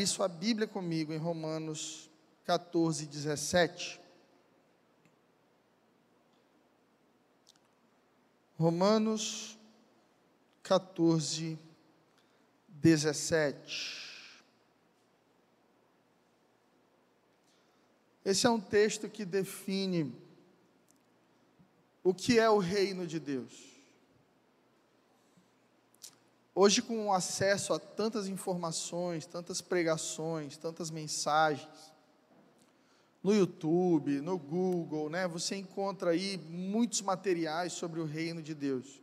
abrir sua Bíblia comigo em Romanos 14, 17. Romanos 14, 17. Esse é um texto que define o que é o reino de Deus. Hoje, com acesso a tantas informações, tantas pregações, tantas mensagens, no YouTube, no Google, né, você encontra aí muitos materiais sobre o reino de Deus.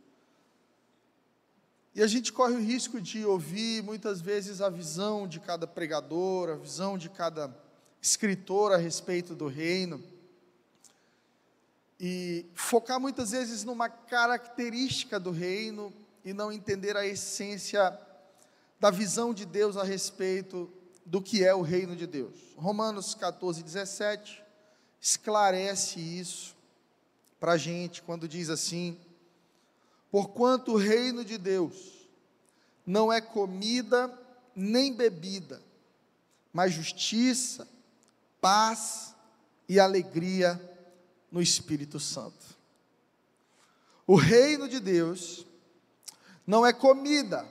E a gente corre o risco de ouvir muitas vezes a visão de cada pregador, a visão de cada escritor a respeito do reino, e focar muitas vezes numa característica do reino e não entender a essência da visão de Deus a respeito do que é o reino de Deus. Romanos 14, 17 esclarece isso para a gente quando diz assim: Porquanto o reino de Deus não é comida nem bebida, mas justiça, paz e alegria no Espírito Santo. O reino de Deus não é comida.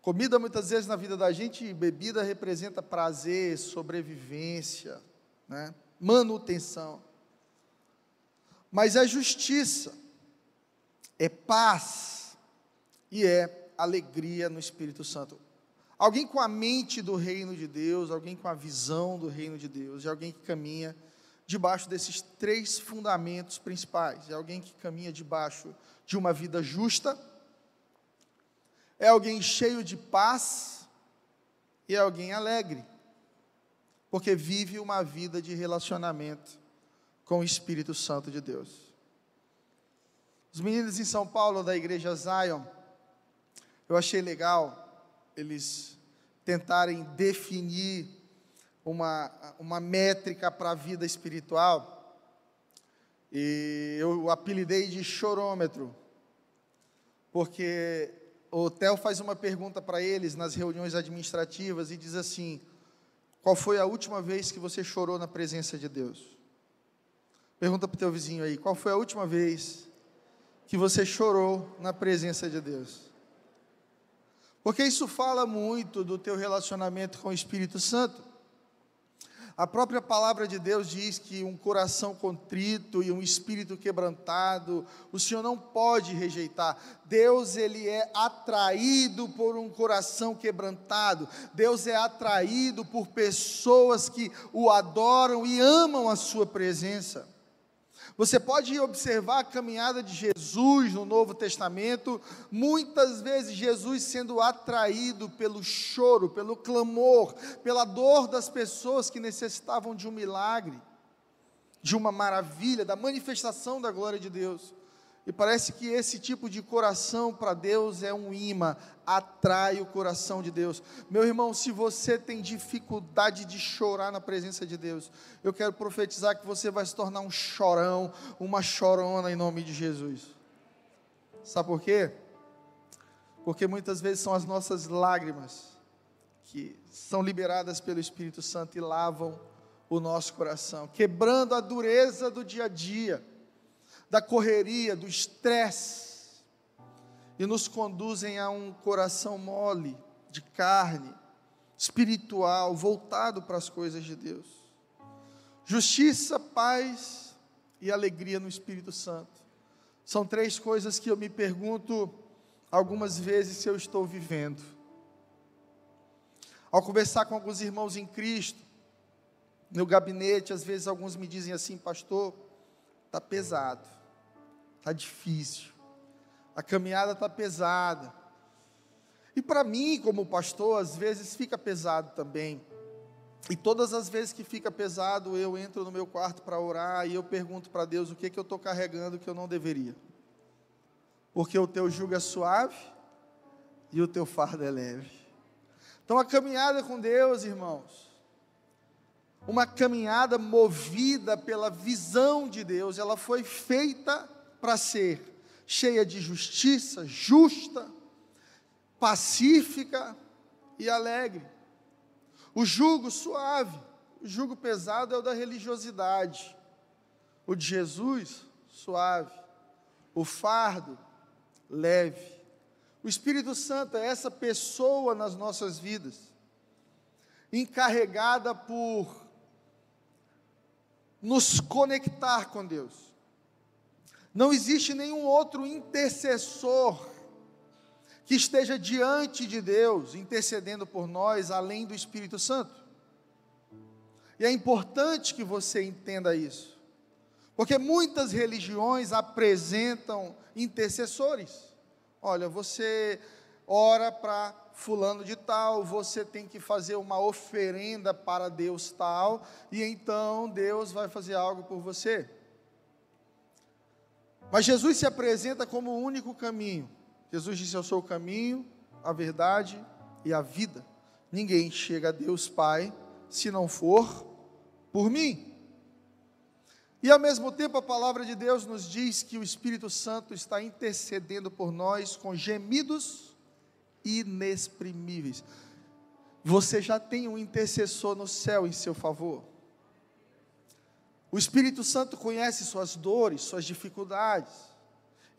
Comida muitas vezes na vida da gente, bebida representa prazer, sobrevivência, né? manutenção. Mas é justiça, é paz e é alegria no Espírito Santo. Alguém com a mente do reino de Deus, alguém com a visão do reino de Deus, e alguém que caminha debaixo desses três fundamentos principais. É alguém que caminha debaixo de uma vida justa, é alguém cheio de paz e é alguém alegre, porque vive uma vida de relacionamento com o Espírito Santo de Deus. Os meninos em São Paulo da igreja Zion, eu achei legal eles tentarem definir uma, uma métrica para a vida espiritual. E eu apelidei de chorômetro, porque o Theo faz uma pergunta para eles nas reuniões administrativas e diz assim: Qual foi a última vez que você chorou na presença de Deus? Pergunta para o teu vizinho aí: Qual foi a última vez que você chorou na presença de Deus? Porque isso fala muito do teu relacionamento com o Espírito Santo. A própria palavra de Deus diz que um coração contrito e um espírito quebrantado, o Senhor não pode rejeitar. Deus ele é atraído por um coração quebrantado. Deus é atraído por pessoas que o adoram e amam a sua presença. Você pode observar a caminhada de Jesus no Novo Testamento, muitas vezes Jesus sendo atraído pelo choro, pelo clamor, pela dor das pessoas que necessitavam de um milagre, de uma maravilha, da manifestação da glória de Deus. E parece que esse tipo de coração para Deus é um imã, atrai o coração de Deus. Meu irmão, se você tem dificuldade de chorar na presença de Deus, eu quero profetizar que você vai se tornar um chorão, uma chorona em nome de Jesus. Sabe por quê? Porque muitas vezes são as nossas lágrimas que são liberadas pelo Espírito Santo e lavam o nosso coração, quebrando a dureza do dia a dia da correria, do estresse, e nos conduzem a um coração mole, de carne, espiritual, voltado para as coisas de Deus. Justiça, paz e alegria no Espírito Santo. São três coisas que eu me pergunto algumas vezes se eu estou vivendo. Ao conversar com alguns irmãos em Cristo, no gabinete, às vezes alguns me dizem assim, pastor, está pesado. Está difícil. A caminhada está pesada. E para mim, como pastor, às vezes fica pesado também. E todas as vezes que fica pesado, eu entro no meu quarto para orar e eu pergunto para Deus o que, que eu estou carregando que eu não deveria. Porque o teu jugo é suave e o teu fardo é leve. Então a caminhada com Deus, irmãos, uma caminhada movida pela visão de Deus, ela foi feita para ser cheia de justiça, justa, pacífica e alegre. O jugo suave, o jugo pesado é o da religiosidade. O de Jesus, suave. O fardo, leve. O Espírito Santo é essa pessoa nas nossas vidas, encarregada por nos conectar com Deus. Não existe nenhum outro intercessor que esteja diante de Deus, intercedendo por nós, além do Espírito Santo. E é importante que você entenda isso, porque muitas religiões apresentam intercessores. Olha, você ora para fulano de tal, você tem que fazer uma oferenda para Deus tal, e então Deus vai fazer algo por você. Mas Jesus se apresenta como o único caminho. Jesus disse: Eu sou o caminho, a verdade e a vida. Ninguém chega a Deus Pai se não for por mim. E ao mesmo tempo a palavra de Deus nos diz que o Espírito Santo está intercedendo por nós com gemidos inexprimíveis. Você já tem um intercessor no céu em seu favor. O Espírito Santo conhece suas dores, suas dificuldades.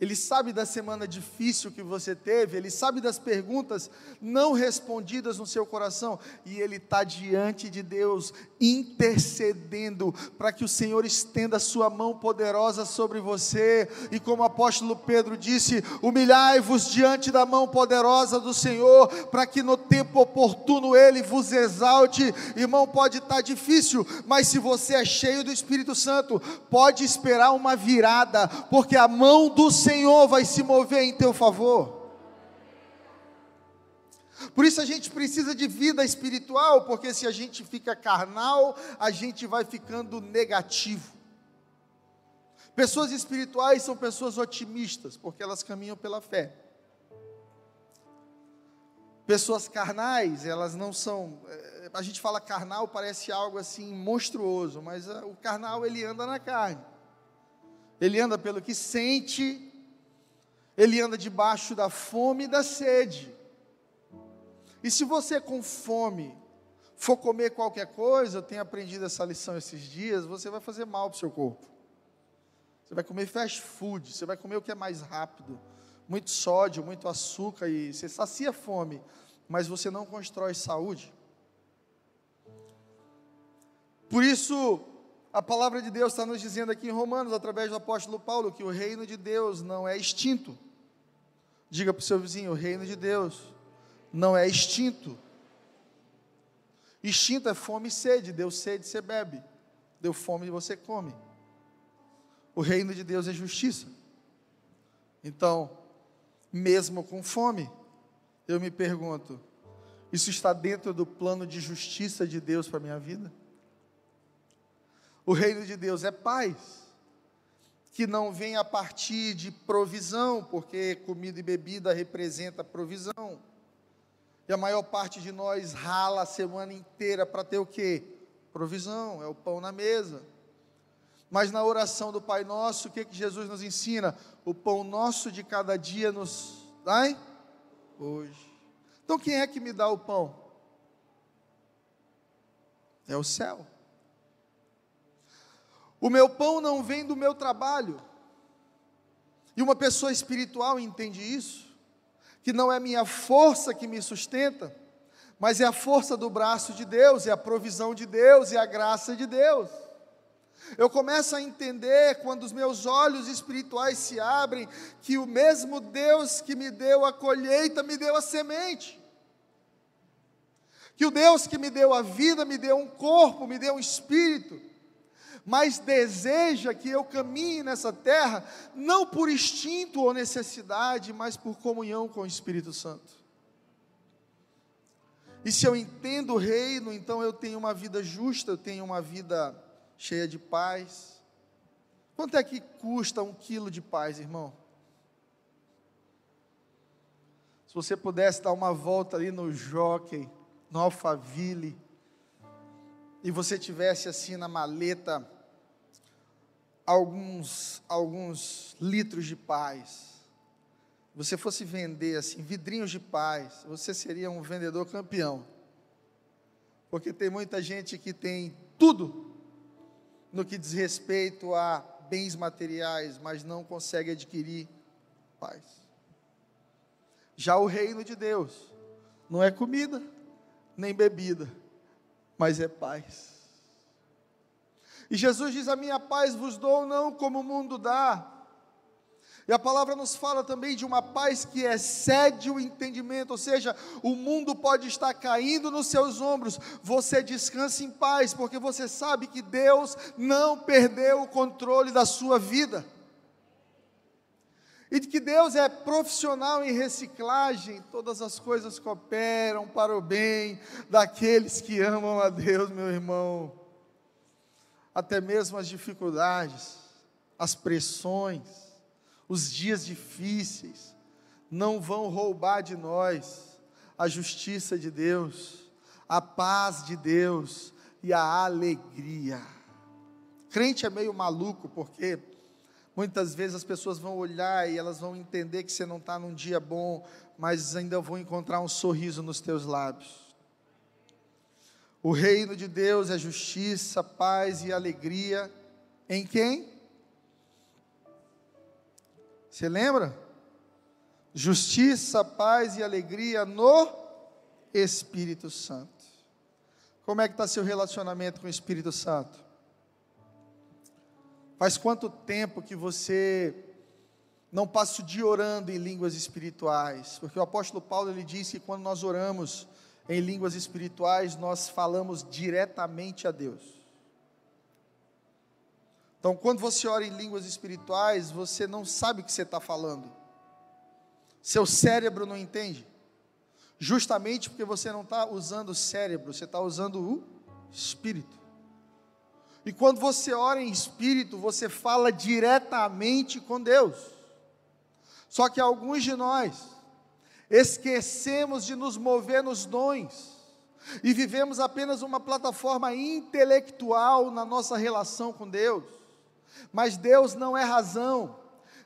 Ele sabe da semana difícil que você teve, Ele sabe das perguntas não respondidas no seu coração, e Ele está diante de Deus, intercedendo para que o Senhor estenda a sua mão poderosa sobre você, e como o apóstolo Pedro disse: humilhai-vos diante da mão poderosa do Senhor, para que no tempo oportuno Ele vos exalte. Irmão, pode estar tá difícil, mas se você é cheio do Espírito Santo, pode esperar uma virada, porque a mão do Senhor Senhor vai se mover em teu favor. Por isso a gente precisa de vida espiritual, porque se a gente fica carnal, a gente vai ficando negativo. Pessoas espirituais são pessoas otimistas, porque elas caminham pela fé. Pessoas carnais, elas não são. Eh, a gente fala carnal, parece algo assim monstruoso, mas eh, o carnal ele anda na carne. Ele anda pelo que sente, ele anda debaixo da fome e da sede. E se você com fome for comer qualquer coisa, eu tenho aprendido essa lição esses dias, você vai fazer mal para o seu corpo. Você vai comer fast food, você vai comer o que é mais rápido, muito sódio, muito açúcar e você sacia fome, mas você não constrói saúde. Por isso, a palavra de Deus está nos dizendo aqui em Romanos, através do apóstolo Paulo, que o reino de Deus não é extinto. Diga para o seu vizinho: o reino de Deus não é extinto. Extinto é fome e sede. Deu sede, você bebe. Deu fome, você come. O reino de Deus é justiça. Então, mesmo com fome, eu me pergunto: isso está dentro do plano de justiça de Deus para a minha vida? O reino de Deus é paz que não vem a partir de provisão, porque comida e bebida representa provisão. E a maior parte de nós rala a semana inteira para ter o quê? Provisão, é o pão na mesa. Mas na oração do Pai Nosso, o que, que Jesus nos ensina? O pão nosso de cada dia nos dai hoje. Então quem é que me dá o pão? É o céu. O meu pão não vem do meu trabalho. E uma pessoa espiritual entende isso, que não é minha força que me sustenta, mas é a força do braço de Deus, é a provisão de Deus, é a graça de Deus. Eu começo a entender quando os meus olhos espirituais se abrem, que o mesmo Deus que me deu a colheita me deu a semente. Que o Deus que me deu a vida me deu um corpo, me deu um espírito mas deseja que eu caminhe nessa terra, não por instinto ou necessidade, mas por comunhão com o Espírito Santo. E se eu entendo o reino, então eu tenho uma vida justa, eu tenho uma vida cheia de paz. Quanto é que custa um quilo de paz, irmão? Se você pudesse dar uma volta ali no Jockey, no Alphaville, e você tivesse assim na maleta alguns alguns litros de paz, você fosse vender assim vidrinhos de paz, você seria um vendedor campeão. Porque tem muita gente que tem tudo no que diz respeito a bens materiais, mas não consegue adquirir paz. Já o reino de Deus não é comida, nem bebida, mas é paz. E Jesus diz: A minha paz vos dou, não como o mundo dá. E a palavra nos fala também de uma paz que excede o entendimento, ou seja, o mundo pode estar caindo nos seus ombros, você descansa em paz, porque você sabe que Deus não perdeu o controle da sua vida. E de que Deus é profissional em reciclagem, todas as coisas cooperam para o bem daqueles que amam a Deus, meu irmão. Até mesmo as dificuldades, as pressões, os dias difíceis não vão roubar de nós a justiça de Deus, a paz de Deus e a alegria. Crente é meio maluco porque muitas vezes as pessoas vão olhar e elas vão entender que você não está num dia bom, mas ainda vão encontrar um sorriso nos teus lábios. O reino de Deus é justiça, paz e alegria em quem? Você lembra? Justiça, paz e alegria no Espírito Santo. Como é que está seu relacionamento com o Espírito Santo? Faz quanto tempo que você não passa o dia orando em línguas espirituais? Porque o apóstolo Paulo ele disse que quando nós oramos em línguas espirituais, nós falamos diretamente a Deus. Então, quando você ora em línguas espirituais, você não sabe o que você está falando. Seu cérebro não entende. Justamente porque você não está usando o cérebro, você está usando o espírito. E quando você ora em espírito, você fala diretamente com Deus. Só que alguns de nós esquecemos de nos mover nos dons e vivemos apenas uma plataforma intelectual na nossa relação com Deus. Mas Deus não é razão,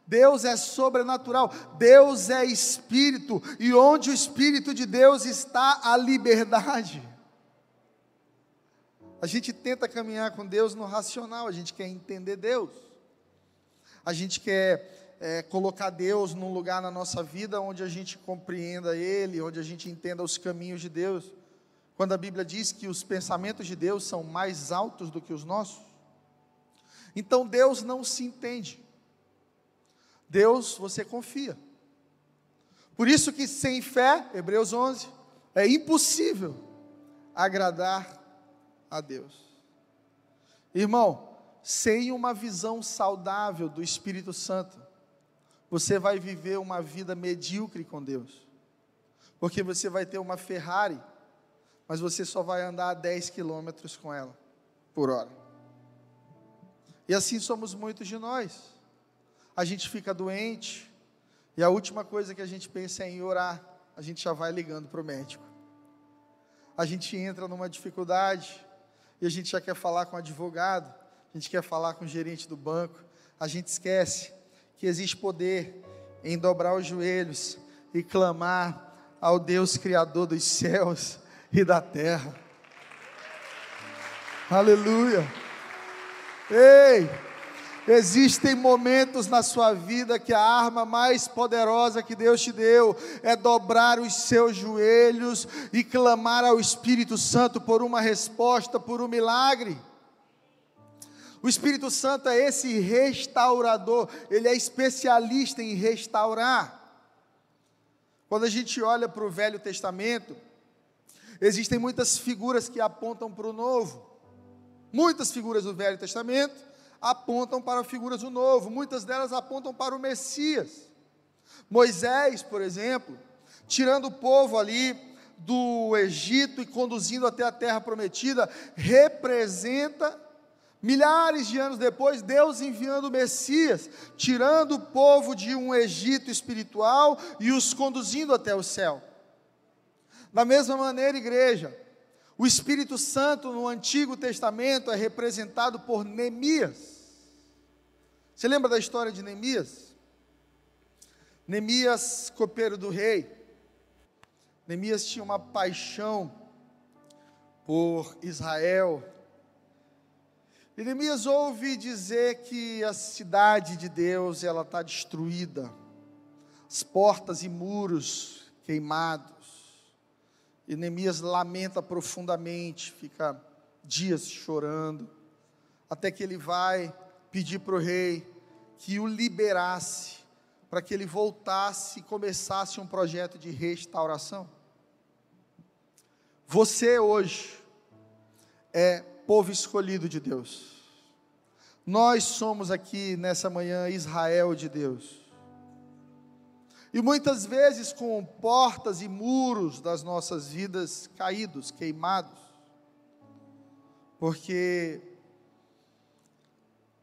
Deus é sobrenatural, Deus é espírito, e onde o espírito de Deus está, a liberdade. A gente tenta caminhar com Deus no racional, a gente quer entender Deus, a gente quer é, colocar Deus num lugar na nossa vida onde a gente compreenda Ele, onde a gente entenda os caminhos de Deus. Quando a Bíblia diz que os pensamentos de Deus são mais altos do que os nossos, então Deus não se entende. Deus você confia. Por isso que sem fé, Hebreus 11, é impossível agradar a Deus. Irmão, sem uma visão saudável do Espírito Santo, você vai viver uma vida medíocre com Deus. Porque você vai ter uma Ferrari, mas você só vai andar 10 quilômetros com ela por hora. E assim somos muitos de nós. A gente fica doente, e a última coisa que a gente pensa é em orar, a gente já vai ligando para o médico. A gente entra numa dificuldade, e a gente já quer falar com o advogado, a gente quer falar com o gerente do banco, a gente esquece que existe poder em dobrar os joelhos e clamar ao Deus Criador dos céus e da terra. Aleluia. Ei, existem momentos na sua vida que a arma mais poderosa que Deus te deu é dobrar os seus joelhos e clamar ao Espírito Santo por uma resposta, por um milagre. O Espírito Santo é esse restaurador, ele é especialista em restaurar. Quando a gente olha para o Velho Testamento, existem muitas figuras que apontam para o Novo. Muitas figuras do Velho Testamento apontam para figuras do Novo, muitas delas apontam para o Messias. Moisés, por exemplo, tirando o povo ali do Egito e conduzindo até a terra prometida, representa milhares de anos depois Deus enviando o Messias, tirando o povo de um Egito espiritual e os conduzindo até o céu. Da mesma maneira, igreja, o Espírito Santo no Antigo Testamento é representado por Neemias. Você lembra da história de Neemias? Neemias, copeiro do rei, Neemias tinha uma paixão por Israel. E Neemias ouve dizer que a cidade de Deus ela está destruída, as portas e muros queimados. E Neemias lamenta profundamente, fica dias chorando, até que ele vai pedir para o rei que o liberasse, para que ele voltasse e começasse um projeto de restauração. Você hoje é povo escolhido de Deus. Nós somos aqui nessa manhã Israel de Deus. E muitas vezes com portas e muros das nossas vidas caídos, queimados, porque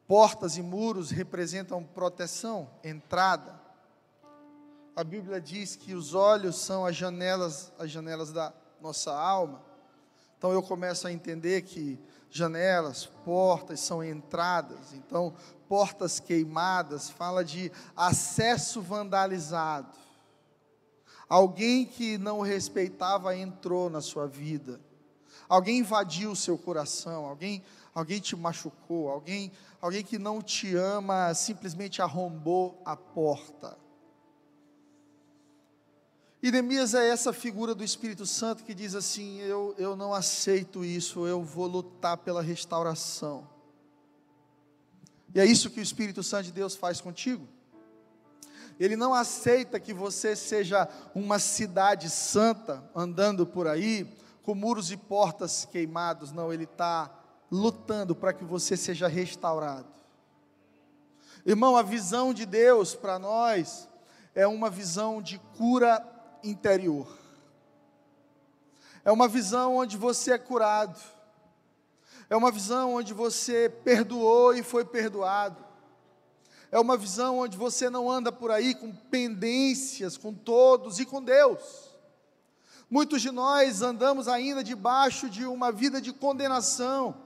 portas e muros representam proteção, entrada. A Bíblia diz que os olhos são as janelas, as janelas da nossa alma. Então eu começo a entender que janelas, portas são entradas. Então, portas queimadas fala de acesso vandalizado. Alguém que não respeitava entrou na sua vida. Alguém invadiu o seu coração, alguém alguém te machucou, alguém alguém que não te ama simplesmente arrombou a porta. E Neemias é essa figura do Espírito Santo que diz assim: eu, eu não aceito isso, eu vou lutar pela restauração. E é isso que o Espírito Santo de Deus faz contigo. Ele não aceita que você seja uma cidade santa andando por aí, com muros e portas queimados. Não, ele está lutando para que você seja restaurado. Irmão, a visão de Deus para nós é uma visão de cura interior. É uma visão onde você é curado. É uma visão onde você perdoou e foi perdoado. É uma visão onde você não anda por aí com pendências com todos e com Deus. Muitos de nós andamos ainda debaixo de uma vida de condenação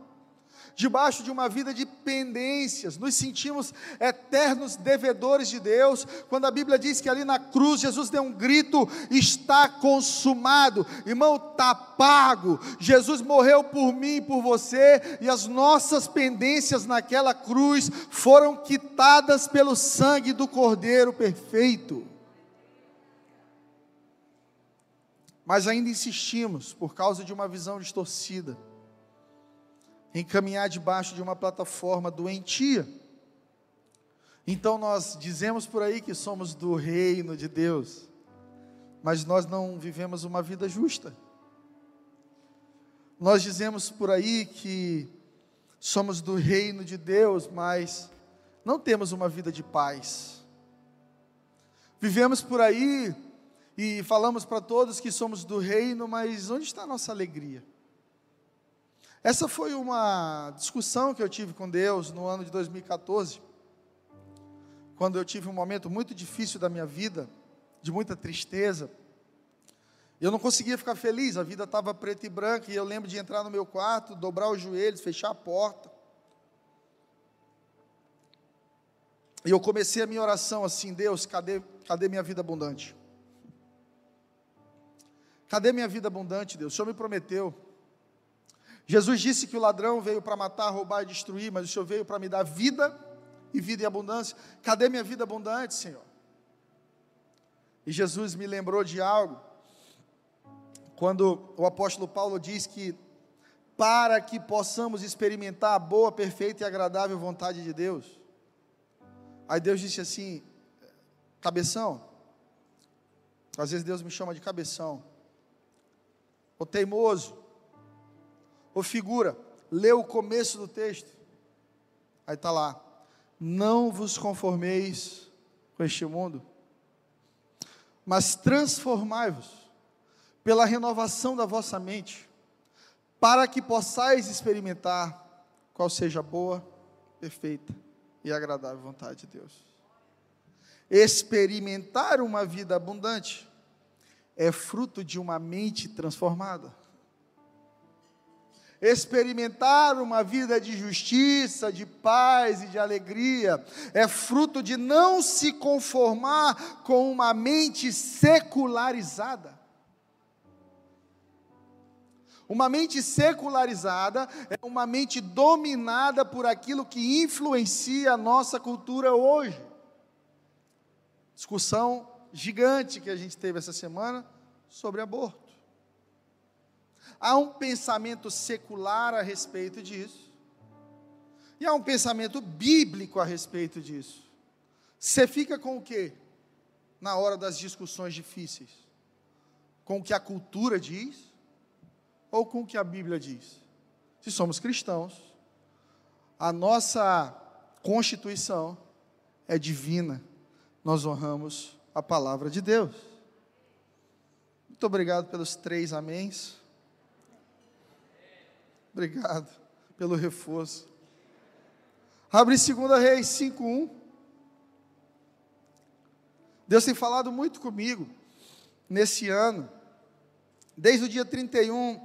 debaixo de uma vida de pendências, nos sentimos eternos devedores de Deus, quando a Bíblia diz que ali na cruz Jesus deu um grito: está consumado, irmão, está pago. Jesus morreu por mim e por você, e as nossas pendências naquela cruz foram quitadas pelo sangue do Cordeiro perfeito. Mas ainda insistimos por causa de uma visão distorcida em caminhar debaixo de uma plataforma doentia. Então nós dizemos por aí que somos do reino de Deus, mas nós não vivemos uma vida justa. Nós dizemos por aí que somos do reino de Deus, mas não temos uma vida de paz. Vivemos por aí e falamos para todos que somos do reino, mas onde está a nossa alegria? Essa foi uma discussão que eu tive com Deus no ano de 2014, quando eu tive um momento muito difícil da minha vida, de muita tristeza. Eu não conseguia ficar feliz, a vida estava preta e branca, e eu lembro de entrar no meu quarto, dobrar os joelhos, fechar a porta. E eu comecei a minha oração assim: Deus, cadê, cadê minha vida abundante? Cadê minha vida abundante, Deus? O Senhor me prometeu. Jesus disse que o ladrão veio para matar, roubar e destruir, mas o Senhor veio para me dar vida e vida em abundância. Cadê minha vida abundante, Senhor? E Jesus me lembrou de algo, quando o apóstolo Paulo diz que para que possamos experimentar a boa, perfeita e agradável vontade de Deus. Aí Deus disse assim: cabeção. Às vezes Deus me chama de cabeção. O teimoso Ô figura, lê o começo do texto. Aí está lá. Não vos conformeis com este mundo, mas transformai-vos pela renovação da vossa mente, para que possais experimentar qual seja a boa, perfeita e agradável vontade de Deus. Experimentar uma vida abundante é fruto de uma mente transformada. Experimentar uma vida de justiça, de paz e de alegria, é fruto de não se conformar com uma mente secularizada. Uma mente secularizada é uma mente dominada por aquilo que influencia a nossa cultura hoje. Discussão gigante que a gente teve essa semana sobre aborto. Há um pensamento secular a respeito disso. E há um pensamento bíblico a respeito disso. Você fica com o quê? Na hora das discussões difíceis? Com o que a cultura diz? ou com o que a Bíblia diz? Se somos cristãos, a nossa constituição é divina, nós honramos a palavra de Deus. Muito obrigado pelos três améns. Obrigado pelo reforço. Abre 2 Reis 5:1. Deus tem falado muito comigo nesse ano, desde o dia 31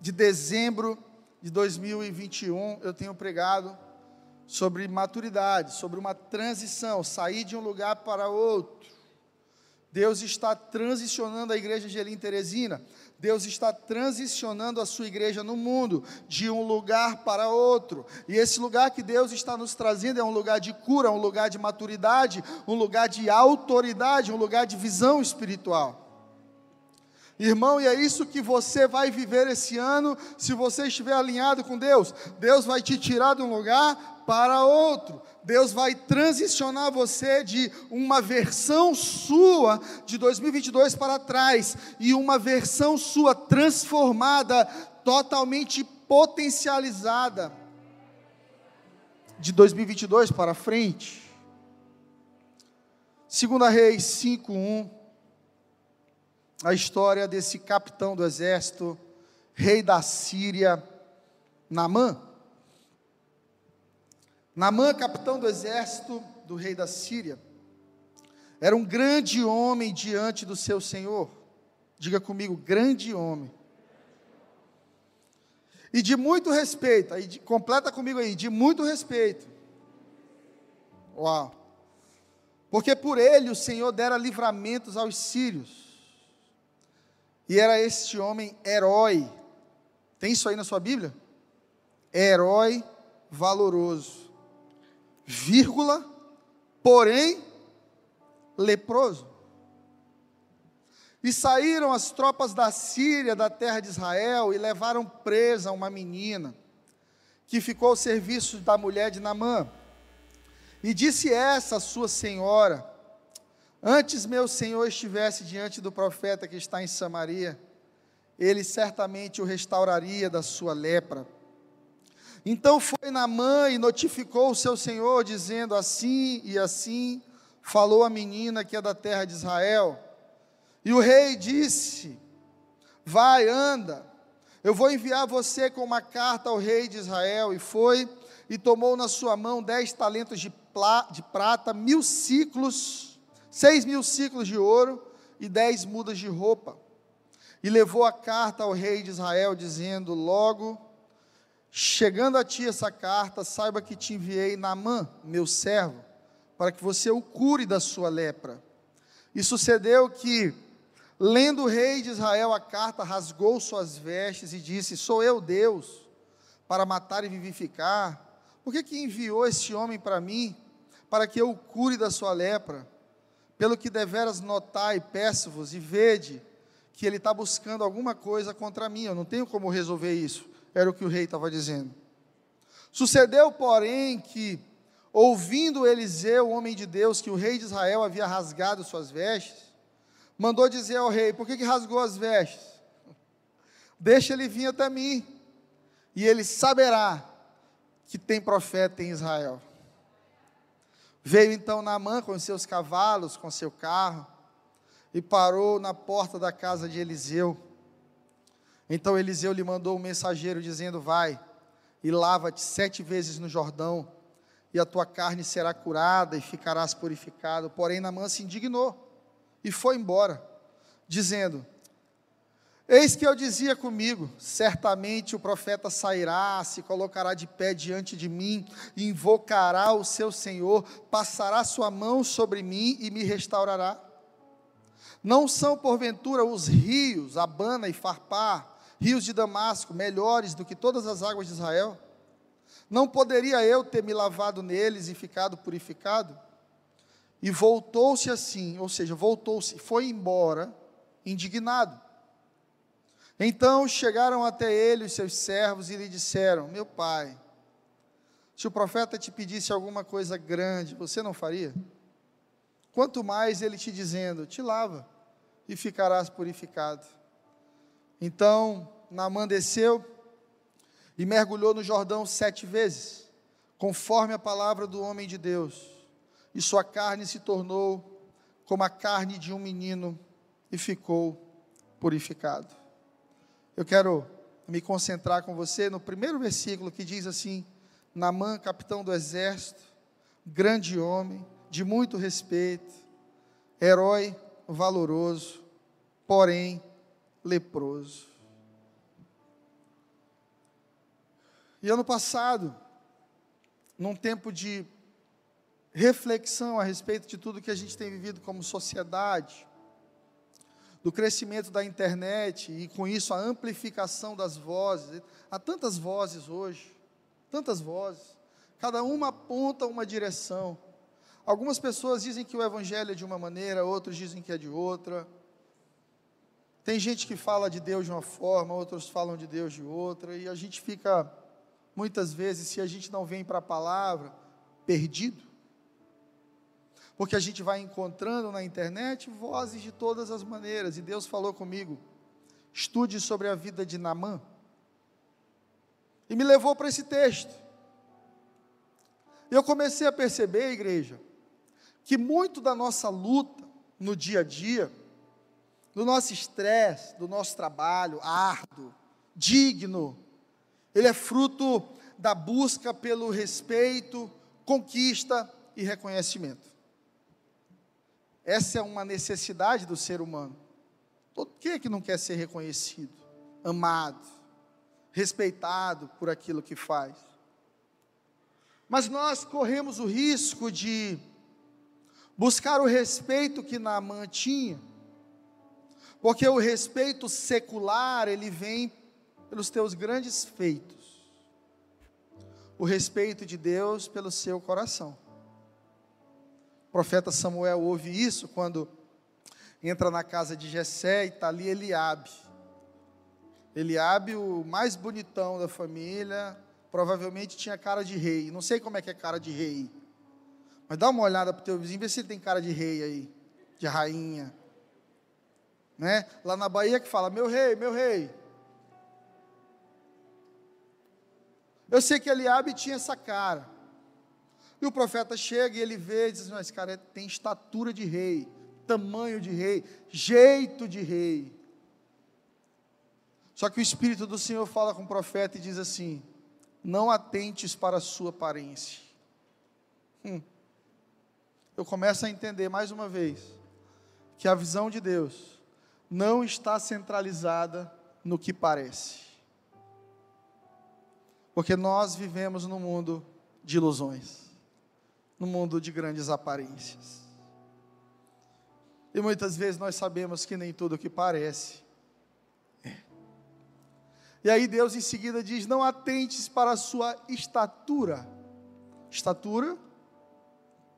de dezembro de 2021, eu tenho pregado sobre maturidade, sobre uma transição, sair de um lugar para outro. Deus está transicionando a igreja de Elim Teresina. Deus está transicionando a sua igreja no mundo, de um lugar para outro. E esse lugar que Deus está nos trazendo é um lugar de cura, um lugar de maturidade, um lugar de autoridade, um lugar de visão espiritual. Irmão, e é isso que você vai viver esse ano, se você estiver alinhado com Deus. Deus vai te tirar de um lugar para outro. Deus vai transicionar você de uma versão sua de 2022 para trás e uma versão sua transformada, totalmente potencializada de 2022 para frente. Segunda Reis 5:1 a história desse capitão do exército, rei da Síria, Namã. Namã, capitão do exército do rei da Síria, era um grande homem diante do seu senhor. Diga comigo, grande homem. E de muito respeito, aí completa comigo aí, de muito respeito. Uau. Porque por ele o Senhor dera livramentos aos sírios e era este homem herói. Tem isso aí na sua Bíblia? Herói valoroso. Vírgula, porém leproso. E saíram as tropas da Síria, da terra de Israel, e levaram presa uma menina, que ficou ao serviço da mulher de Namã. E disse essa sua senhora: Antes meu senhor estivesse diante do profeta que está em Samaria, ele certamente o restauraria da sua lepra. Então foi Naamã e notificou o seu senhor, dizendo assim e assim, falou a menina que é da terra de Israel. E o rei disse: Vai, anda, eu vou enviar você com uma carta ao rei de Israel. E foi e tomou na sua mão dez talentos de, de prata, mil ciclos seis mil ciclos de ouro e dez mudas de roupa. E levou a carta ao rei de Israel, dizendo: Logo, chegando a ti essa carta, saiba que te enviei Naamã, meu servo, para que você o cure da sua lepra. E sucedeu que, lendo o rei de Israel a carta, rasgou suas vestes e disse: Sou eu Deus, para matar e vivificar. Por que, que enviou este homem para mim, para que eu o cure da sua lepra? Pelo que deveras notar e peço-vos, e vede que ele está buscando alguma coisa contra mim, eu não tenho como resolver isso, era o que o rei estava dizendo. Sucedeu, porém, que, ouvindo Eliseu, o homem de Deus, que o rei de Israel havia rasgado suas vestes, mandou dizer ao rei: Por que, que rasgou as vestes? Deixa ele vir até mim, e ele saberá que tem profeta em Israel. Veio então Naamã com seus cavalos, com seu carro, e parou na porta da casa de Eliseu. Então Eliseu lhe mandou um mensageiro dizendo: Vai e lava-te sete vezes no Jordão, e a tua carne será curada e ficarás purificado. Porém, Naamã se indignou e foi embora, dizendo: Eis que eu dizia comigo: certamente o profeta sairá, se colocará de pé diante de mim, invocará o seu Senhor, passará sua mão sobre mim e me restaurará. Não são, porventura, os rios, Abana e Farpar, rios de Damasco, melhores do que todas as águas de Israel? Não poderia eu ter me lavado neles e ficado purificado? E voltou-se assim, ou seja, voltou-se, foi embora, indignado. Então chegaram até ele os seus servos e lhe disseram: Meu pai, se o profeta te pedisse alguma coisa grande, você não faria? Quanto mais ele te dizendo: Te lava e ficarás purificado. Então Naamã desceu e mergulhou no Jordão sete vezes, conforme a palavra do homem de Deus, e sua carne se tornou como a carne de um menino e ficou purificado. Eu quero me concentrar com você no primeiro versículo que diz assim: Namã, capitão do exército, grande homem, de muito respeito, herói valoroso, porém leproso. E ano passado, num tempo de reflexão a respeito de tudo que a gente tem vivido como sociedade, do crescimento da internet e com isso a amplificação das vozes. Há tantas vozes hoje, tantas vozes, cada uma aponta uma direção. Algumas pessoas dizem que o evangelho é de uma maneira, outros dizem que é de outra. Tem gente que fala de Deus de uma forma, outros falam de Deus de outra, e a gente fica, muitas vezes, se a gente não vem para a palavra, perdido porque a gente vai encontrando na internet vozes de todas as maneiras, e Deus falou comigo: estude sobre a vida de Namã, e me levou para esse texto. Eu comecei a perceber, igreja, que muito da nossa luta no dia a dia, do nosso estresse, do nosso trabalho árduo, digno, ele é fruto da busca pelo respeito, conquista e reconhecimento. Essa é uma necessidade do ser humano. Quem é que não quer ser reconhecido, amado, respeitado por aquilo que faz? Mas nós corremos o risco de buscar o respeito que Naamã tinha, porque o respeito secular, ele vem pelos teus grandes feitos, o respeito de Deus pelo seu coração. Profeta Samuel ouve isso quando entra na casa de Jessé e está ali Eliabe. Eliabe, o mais bonitão da família, provavelmente tinha cara de rei. Não sei como é que é cara de rei. Mas dá uma olhada para o teu vizinho, vê se ele tem cara de rei aí, de rainha. Né? Lá na Bahia que fala, meu rei, meu rei. Eu sei que Eliabe tinha essa cara. E o profeta chega e ele vê e diz: Mas esse cara tem estatura de rei, tamanho de rei, jeito de rei. Só que o Espírito do Senhor fala com o profeta e diz assim: Não atentes para a sua aparência. Hum. Eu começo a entender mais uma vez que a visão de Deus não está centralizada no que parece. Porque nós vivemos num mundo de ilusões no mundo de grandes aparências. E muitas vezes nós sabemos que nem tudo o que parece é. E aí Deus em seguida diz: Não atentes para a sua estatura. Estatura,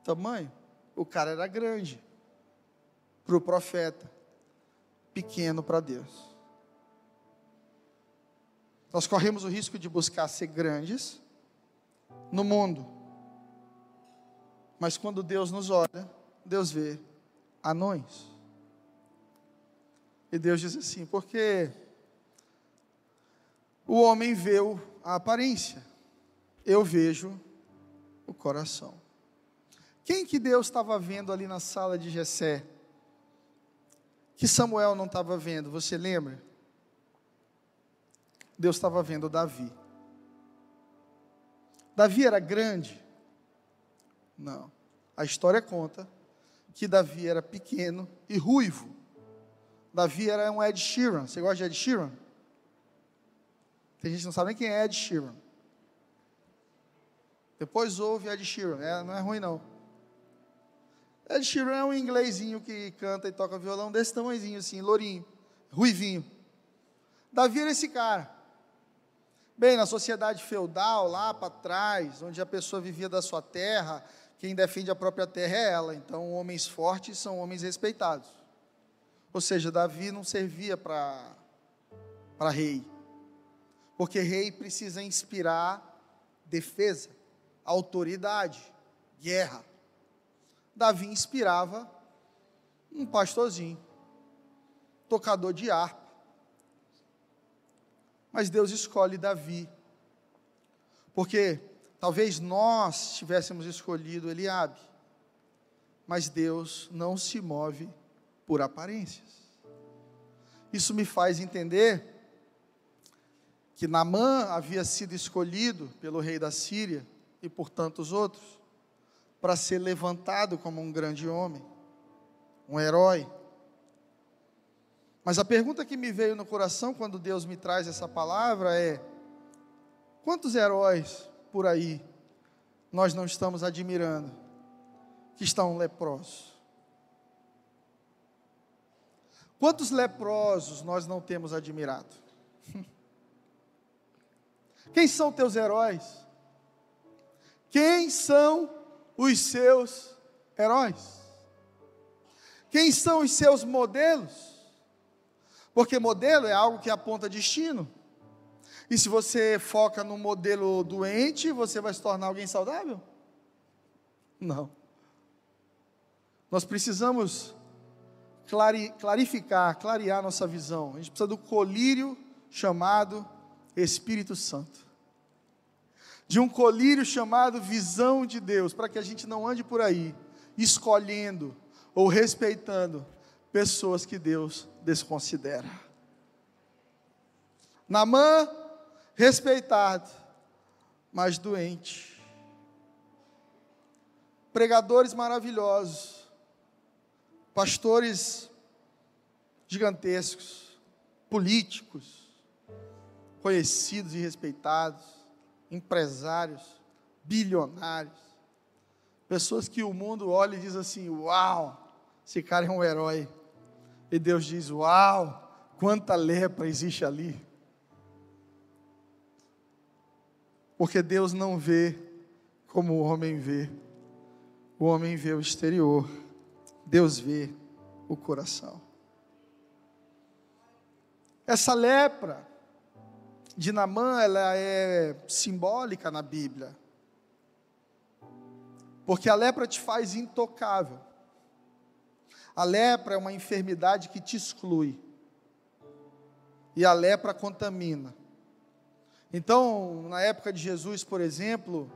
tamanho. O cara era grande para o profeta, pequeno para Deus. Nós corremos o risco de buscar ser grandes no mundo, mas quando Deus nos olha, Deus vê anões. E Deus diz assim: porque o homem vê a aparência, eu vejo o coração. Quem que Deus estava vendo ali na sala de Jessé? Que Samuel não estava vendo, você lembra? Deus estava vendo Davi. Davi era grande, não. A história conta que Davi era pequeno e ruivo. Davi era um Ed Sheeran. Você gosta de Ed Sheeran? Tem gente que não sabe nem quem é Ed Sheeran. Depois ouve Ed Sheeran, é, não é ruim não. Ed Sheeran é um inglesinho que canta e toca violão desse tamanhozinho assim, lourinho, ruivinho. Davi era esse cara. Bem, na sociedade feudal, lá para trás, onde a pessoa vivia da sua terra, quem defende a própria terra é ela. Então, homens fortes são homens respeitados. Ou seja, Davi não servia para rei. Porque rei precisa inspirar defesa, autoridade, guerra. Davi inspirava um pastorzinho, tocador de harpa. Mas Deus escolhe Davi, porque talvez nós tivéssemos escolhido Eliabe, mas Deus não se move por aparências. Isso me faz entender que Namã havia sido escolhido pelo rei da Síria e por tantos outros para ser levantado como um grande homem, um herói. Mas a pergunta que me veio no coração quando Deus me traz essa palavra é: quantos heróis por aí nós não estamos admirando que estão leprosos? Quantos leprosos nós não temos admirado? Quem são teus heróis? Quem são os seus heróis? Quem são os seus modelos? Porque modelo é algo que aponta destino. E se você foca no modelo doente, você vai se tornar alguém saudável? Não. Nós precisamos clarificar, clarear nossa visão. A gente precisa do colírio chamado Espírito Santo de um colírio chamado visão de Deus, para que a gente não ande por aí escolhendo ou respeitando pessoas que Deus desconsidera. Namã, respeitado, mas doente. Pregadores maravilhosos, pastores gigantescos, políticos, conhecidos e respeitados, empresários, bilionários, pessoas que o mundo olha e diz assim: Uau, esse cara é um herói. E Deus diz: Uau, quanta lepra existe ali. Porque Deus não vê como o homem vê. O homem vê o exterior, Deus vê o coração. Essa lepra de Namã, ela é simbólica na Bíblia. Porque a lepra te faz intocável. A lepra é uma enfermidade que te exclui. E a lepra contamina. Então, na época de Jesus, por exemplo,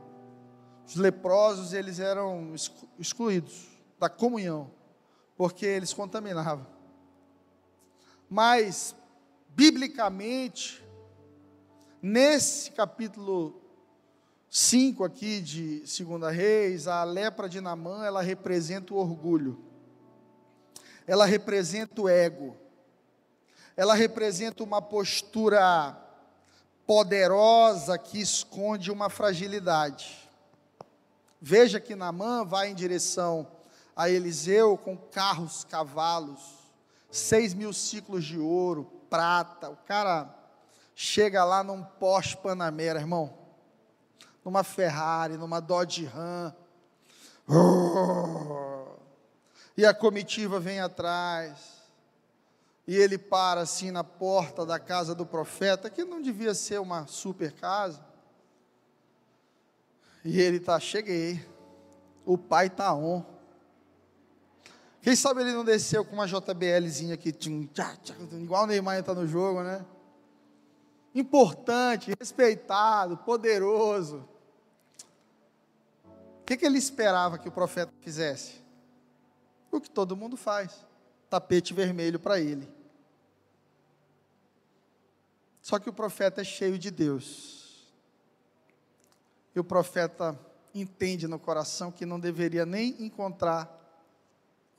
os leprosos eles eram excluídos da comunhão, porque eles contaminavam. Mas biblicamente, Nesse capítulo 5 aqui de 2 Reis, a lepra de Namã, ela representa o orgulho. Ela representa o ego. Ela representa uma postura poderosa que esconde uma fragilidade. Veja que Namã vai em direção a Eliseu com carros, cavalos, seis mil ciclos de ouro, prata. O cara chega lá num Porsche Panamera, irmão, numa Ferrari, numa Dodge Ram, e a comitiva vem atrás, e ele para assim na porta da casa do profeta, que não devia ser uma super casa, e ele está, cheguei, o pai está on. Quem sabe ele não desceu com uma JBLzinha aqui, igual o Neymar está no jogo, né? importante, respeitado, poderoso. O que, que ele esperava que o profeta fizesse? O que todo mundo faz: tapete vermelho para ele. Só que o profeta é cheio de Deus. E o profeta entende no coração que não deveria nem encontrar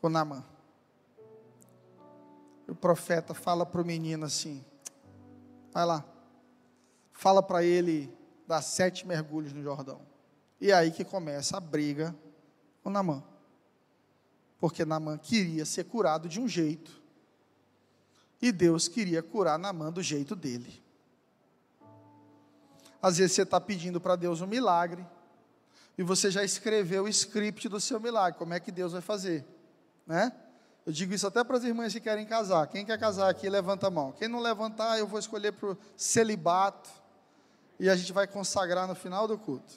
com Namã. o profeta fala para o menino assim: vai lá, fala para ele dar sete mergulhos no Jordão. E é aí que começa a briga com Namã. Porque Namã queria ser curado de um jeito, e Deus queria curar Namã do jeito dele. Às vezes você está pedindo para Deus um milagre, e você já escreveu o script do seu milagre, como é que Deus vai fazer, né? Eu digo isso até para as irmãs que querem casar. Quem quer casar aqui, levanta a mão. Quem não levantar, eu vou escolher para o celibato, e a gente vai consagrar no final do culto.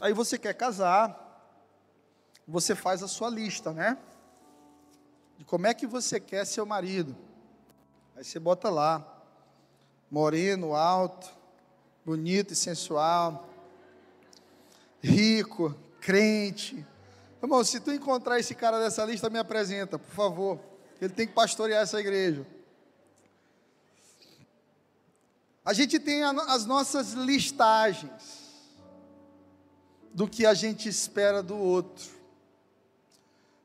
Aí você quer casar, você faz a sua lista, né? De como é que você quer seu marido. Aí você bota lá, moreno, alto, bonito e sensual, rico, crente. Irmão, se tu encontrar esse cara dessa lista, me apresenta, por favor. Ele tem que pastorear essa igreja. A gente tem as nossas listagens do que a gente espera do outro.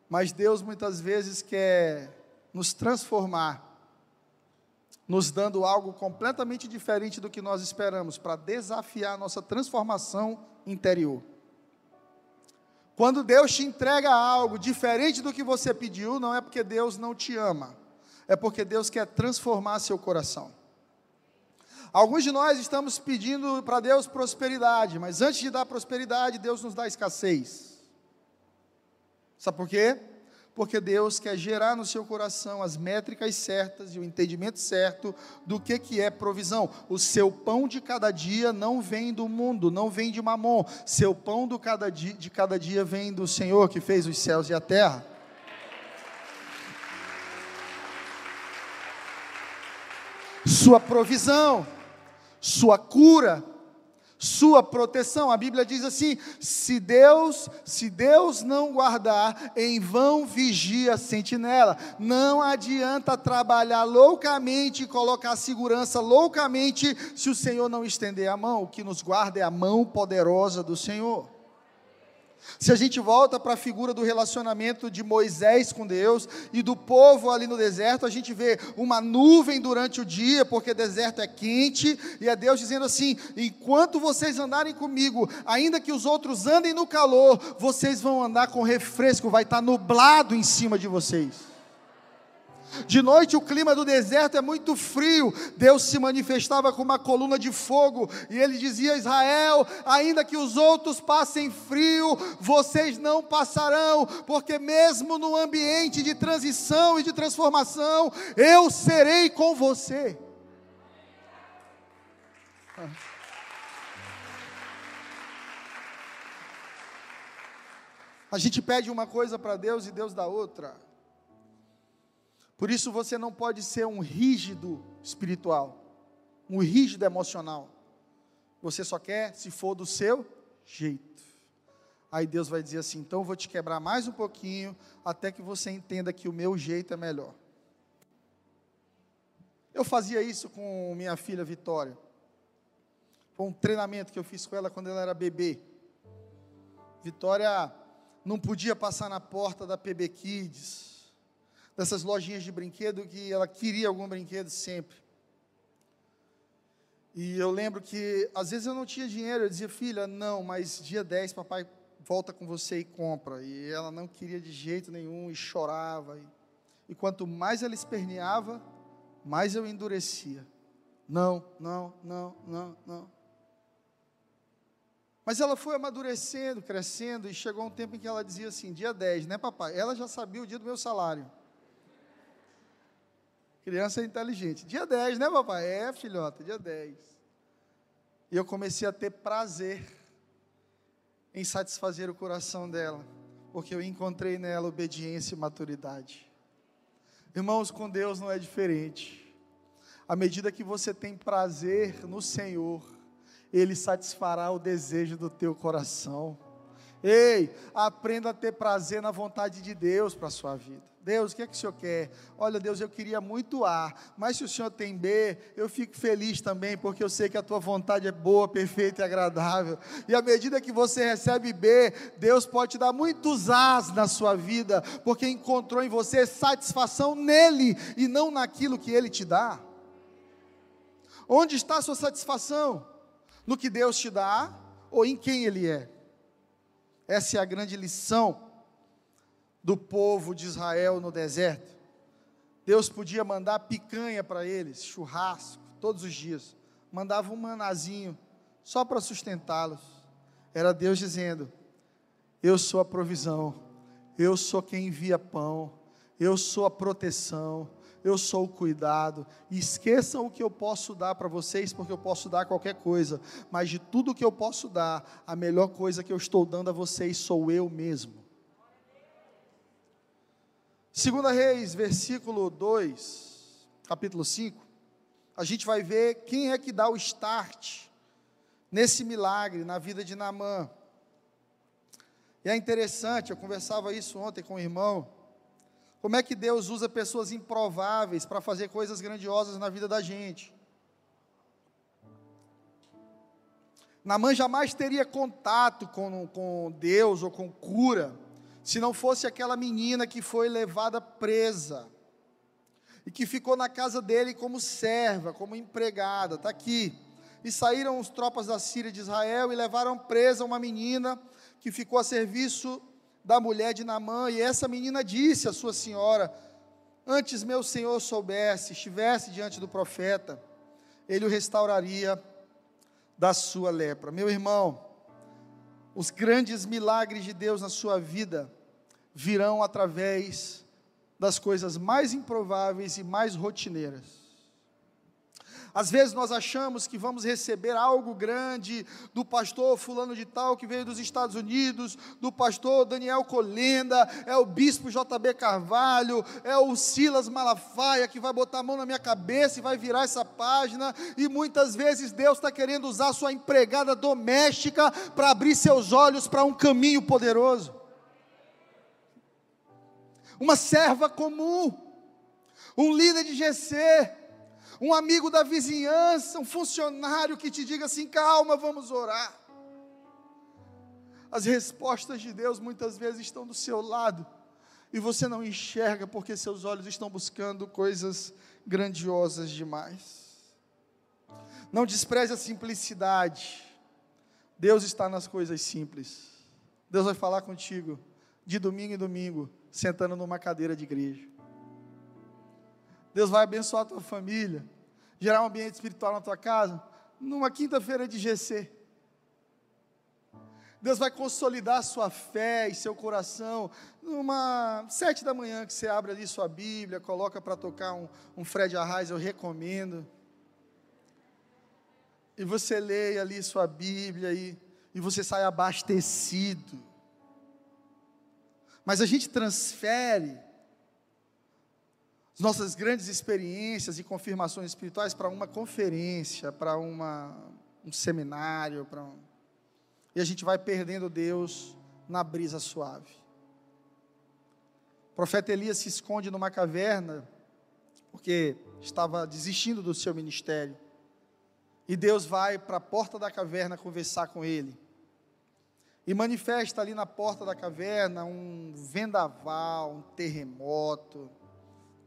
Mas Deus muitas vezes quer nos transformar, nos dando algo completamente diferente do que nós esperamos, para desafiar a nossa transformação interior. Quando Deus te entrega algo diferente do que você pediu, não é porque Deus não te ama, é porque Deus quer transformar seu coração. Alguns de nós estamos pedindo para Deus prosperidade, mas antes de dar prosperidade, Deus nos dá escassez. Sabe por quê? Porque Deus quer gerar no seu coração as métricas certas e o entendimento certo do que, que é provisão. O seu pão de cada dia não vem do mundo, não vem de mamon. Seu pão do cada dia, de cada dia vem do Senhor que fez os céus e a terra. Sua provisão sua cura, sua proteção. A Bíblia diz assim: se Deus, se Deus não guardar, em vão vigia a sentinela. Não adianta trabalhar loucamente e colocar segurança loucamente se o Senhor não estender a mão. O que nos guarda é a mão poderosa do Senhor. Se a gente volta para a figura do relacionamento de Moisés com Deus e do povo ali no deserto, a gente vê uma nuvem durante o dia, porque deserto é quente, e é Deus dizendo assim: enquanto vocês andarem comigo, ainda que os outros andem no calor, vocês vão andar com refresco, vai estar nublado em cima de vocês. De noite o clima do deserto é muito frio. Deus se manifestava com uma coluna de fogo e ele dizia a Israel: ainda que os outros passem frio, vocês não passarão, porque mesmo no ambiente de transição e de transformação, eu serei com você. A gente pede uma coisa para Deus e Deus dá outra. Por isso você não pode ser um rígido espiritual, um rígido emocional. Você só quer se for do seu jeito. Aí Deus vai dizer assim: então eu vou te quebrar mais um pouquinho, até que você entenda que o meu jeito é melhor. Eu fazia isso com minha filha Vitória. Foi um treinamento que eu fiz com ela quando ela era bebê. Vitória não podia passar na porta da PB Kids dessas lojinhas de brinquedo que ela queria algum brinquedo sempre. E eu lembro que às vezes eu não tinha dinheiro, eu dizia, filha, não, mas dia 10 papai volta com você e compra. E ela não queria de jeito nenhum e chorava. E, e quanto mais ela esperneava, mais eu endurecia. Não, não, não, não, não. Mas ela foi amadurecendo, crescendo, e chegou um tempo em que ela dizia assim: dia 10, né, papai? Ela já sabia o dia do meu salário. Criança é inteligente. Dia 10, né, papai? É, filhota, dia 10. E eu comecei a ter prazer em satisfazer o coração dela, porque eu encontrei nela obediência e maturidade. Irmãos, com Deus não é diferente. À medida que você tem prazer no Senhor, Ele satisfará o desejo do teu coração. Ei, aprenda a ter prazer na vontade de Deus para a sua vida. Deus, o que é que o Senhor quer? Olha, Deus, eu queria muito A, mas se o Senhor tem B, eu fico feliz também, porque eu sei que a tua vontade é boa, perfeita e agradável. E à medida que você recebe B, Deus pode te dar muitos As na sua vida, porque encontrou em você satisfação nele e não naquilo que ele te dá. Onde está a sua satisfação? No que Deus te dá ou em quem Ele é? Essa é a grande lição do povo de Israel no deserto. Deus podia mandar picanha para eles, churrasco, todos os dias. Mandava um manazinho só para sustentá-los. Era Deus dizendo: Eu sou a provisão, eu sou quem envia pão, eu sou a proteção, eu sou o cuidado. E esqueçam o que eu posso dar para vocês, porque eu posso dar qualquer coisa, mas de tudo que eu posso dar, a melhor coisa que eu estou dando a vocês sou eu mesmo. Segunda Reis, versículo 2, capítulo 5, a gente vai ver quem é que dá o start nesse milagre na vida de Naamã. E é interessante, eu conversava isso ontem com o irmão, como é que Deus usa pessoas improváveis para fazer coisas grandiosas na vida da gente? Namã jamais teria contato com, com Deus ou com cura, se não fosse aquela menina que foi levada presa e que ficou na casa dele como serva, como empregada, está aqui. E saíram os tropas da Síria de Israel e levaram presa uma menina que ficou a serviço da mulher de Namã, e essa menina disse à sua senhora: Antes meu senhor soubesse, estivesse diante do profeta, ele o restauraria da sua lepra. Meu irmão, os grandes milagres de Deus na sua vida virão através das coisas mais improváveis e mais rotineiras. Às vezes nós achamos que vamos receber algo grande do pastor fulano de tal que veio dos Estados Unidos, do pastor Daniel Colenda, é o bispo JB Carvalho, é o Silas Malafaia que vai botar a mão na minha cabeça e vai virar essa página, e muitas vezes Deus está querendo usar sua empregada doméstica para abrir seus olhos para um caminho poderoso. Uma serva comum, um líder de GC, um amigo da vizinhança, um funcionário que te diga assim: calma, vamos orar. As respostas de Deus muitas vezes estão do seu lado e você não enxerga porque seus olhos estão buscando coisas grandiosas demais. Não despreze a simplicidade. Deus está nas coisas simples. Deus vai falar contigo de domingo em domingo, sentando numa cadeira de igreja. Deus vai abençoar a tua família, gerar um ambiente espiritual na tua casa, numa quinta-feira de GC. Deus vai consolidar sua fé e seu coração numa sete da manhã que você abre ali sua Bíblia, coloca para tocar um, um Fred Arraes, eu recomendo. E você lê ali sua Bíblia e, e você sai abastecido. Mas a gente transfere as nossas grandes experiências e confirmações espirituais para uma conferência, para uma, um seminário, para um... e a gente vai perdendo Deus na brisa suave. O profeta Elias se esconde numa caverna porque estava desistindo do seu ministério. E Deus vai para a porta da caverna conversar com ele. E manifesta ali na porta da caverna um vendaval, um terremoto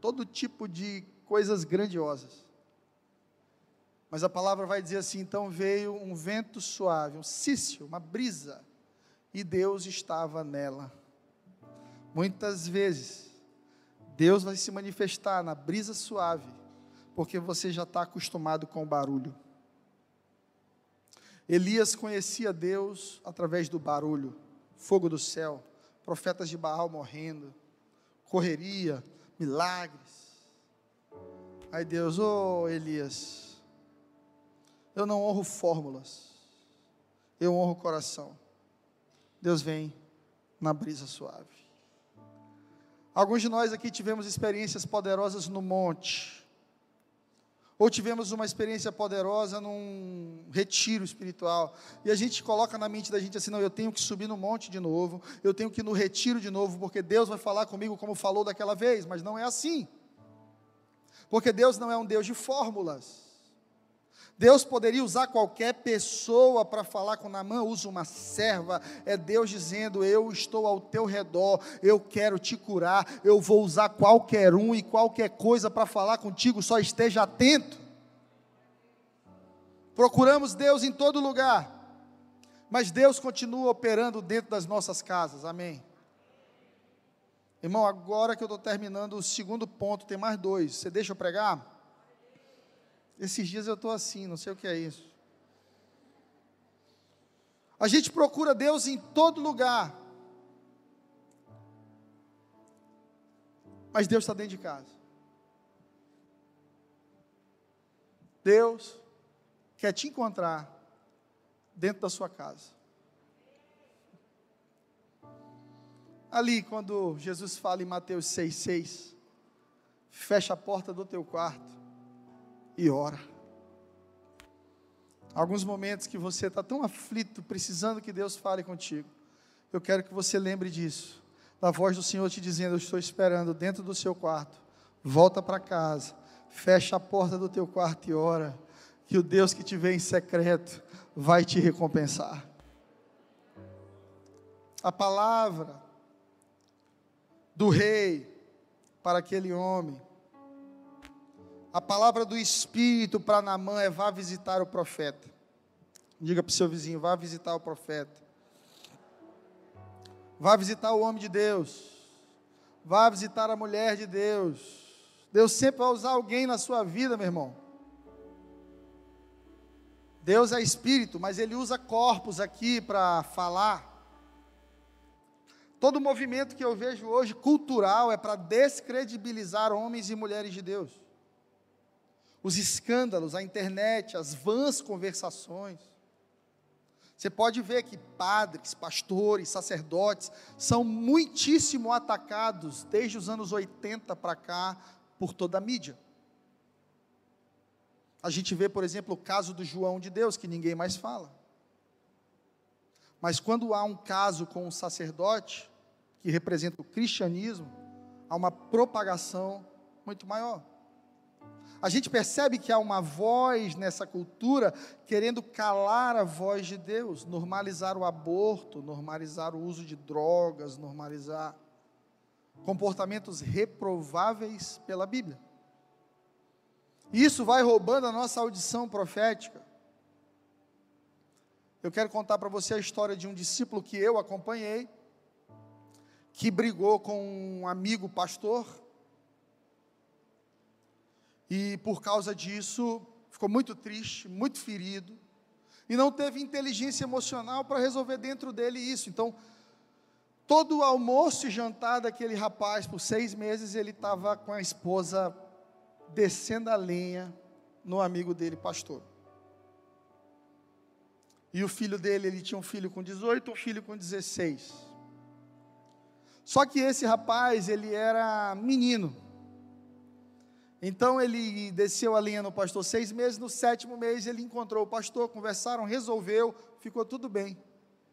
todo tipo de coisas grandiosas. Mas a palavra vai dizer assim: então veio um vento suave, um cício, uma brisa, e Deus estava nela. Muitas vezes, Deus vai se manifestar na brisa suave, porque você já está acostumado com o barulho. Elias conhecia Deus através do barulho, fogo do céu, profetas de Baal morrendo, correria, milagres. Aí Deus, ô oh, Elias, eu não honro fórmulas, eu honro o coração. Deus vem na brisa suave. Alguns de nós aqui tivemos experiências poderosas no monte. Ou tivemos uma experiência poderosa num retiro espiritual. E a gente coloca na mente da gente assim: não, eu tenho que subir no monte de novo, eu tenho que ir no retiro de novo, porque Deus vai falar comigo como falou daquela vez. Mas não é assim. Porque Deus não é um Deus de fórmulas. Deus poderia usar qualquer pessoa para falar com Namã, usa uma serva. É Deus dizendo: Eu estou ao teu redor, eu quero te curar, eu vou usar qualquer um e qualquer coisa para falar contigo, só esteja atento. Procuramos Deus em todo lugar, mas Deus continua operando dentro das nossas casas, amém. Irmão, agora que eu estou terminando o segundo ponto, tem mais dois. Você deixa eu pregar? Esses dias eu estou assim, não sei o que é isso. A gente procura Deus em todo lugar. Mas Deus está dentro de casa. Deus quer te encontrar dentro da sua casa. Ali, quando Jesus fala em Mateus 6,6, fecha a porta do teu quarto e ora. Alguns momentos que você está tão aflito, precisando que Deus fale contigo. Eu quero que você lembre disso. Da voz do Senhor te dizendo: Eu estou esperando dentro do seu quarto. Volta para casa. Fecha a porta do teu quarto e ora. Que o Deus que te vê em secreto vai te recompensar. A palavra do rei para aquele homem a palavra do Espírito para Namã é: vá visitar o profeta. Diga para o seu vizinho: vá visitar o profeta. Vá visitar o homem de Deus. Vá visitar a mulher de Deus. Deus sempre vai usar alguém na sua vida, meu irmão. Deus é espírito, mas ele usa corpos aqui para falar. Todo movimento que eu vejo hoje cultural é para descredibilizar homens e mulheres de Deus os escândalos, a internet, as vãs conversações. Você pode ver que padres, pastores, sacerdotes são muitíssimo atacados desde os anos 80 para cá por toda a mídia. A gente vê, por exemplo, o caso do João de Deus, que ninguém mais fala. Mas quando há um caso com um sacerdote, que representa o cristianismo, há uma propagação muito maior. A gente percebe que há uma voz nessa cultura querendo calar a voz de Deus, normalizar o aborto, normalizar o uso de drogas, normalizar comportamentos reprováveis pela Bíblia. Isso vai roubando a nossa audição profética. Eu quero contar para você a história de um discípulo que eu acompanhei, que brigou com um amigo pastor e por causa disso ficou muito triste, muito ferido, e não teve inteligência emocional para resolver dentro dele isso. Então, todo o almoço e jantar daquele rapaz, por seis meses, ele estava com a esposa descendo a lenha no amigo dele, pastor. E o filho dele, ele tinha um filho com 18, um filho com 16. Só que esse rapaz, ele era menino. Então ele desceu a linha no pastor seis meses, no sétimo mês ele encontrou o pastor, conversaram, resolveu, ficou tudo bem.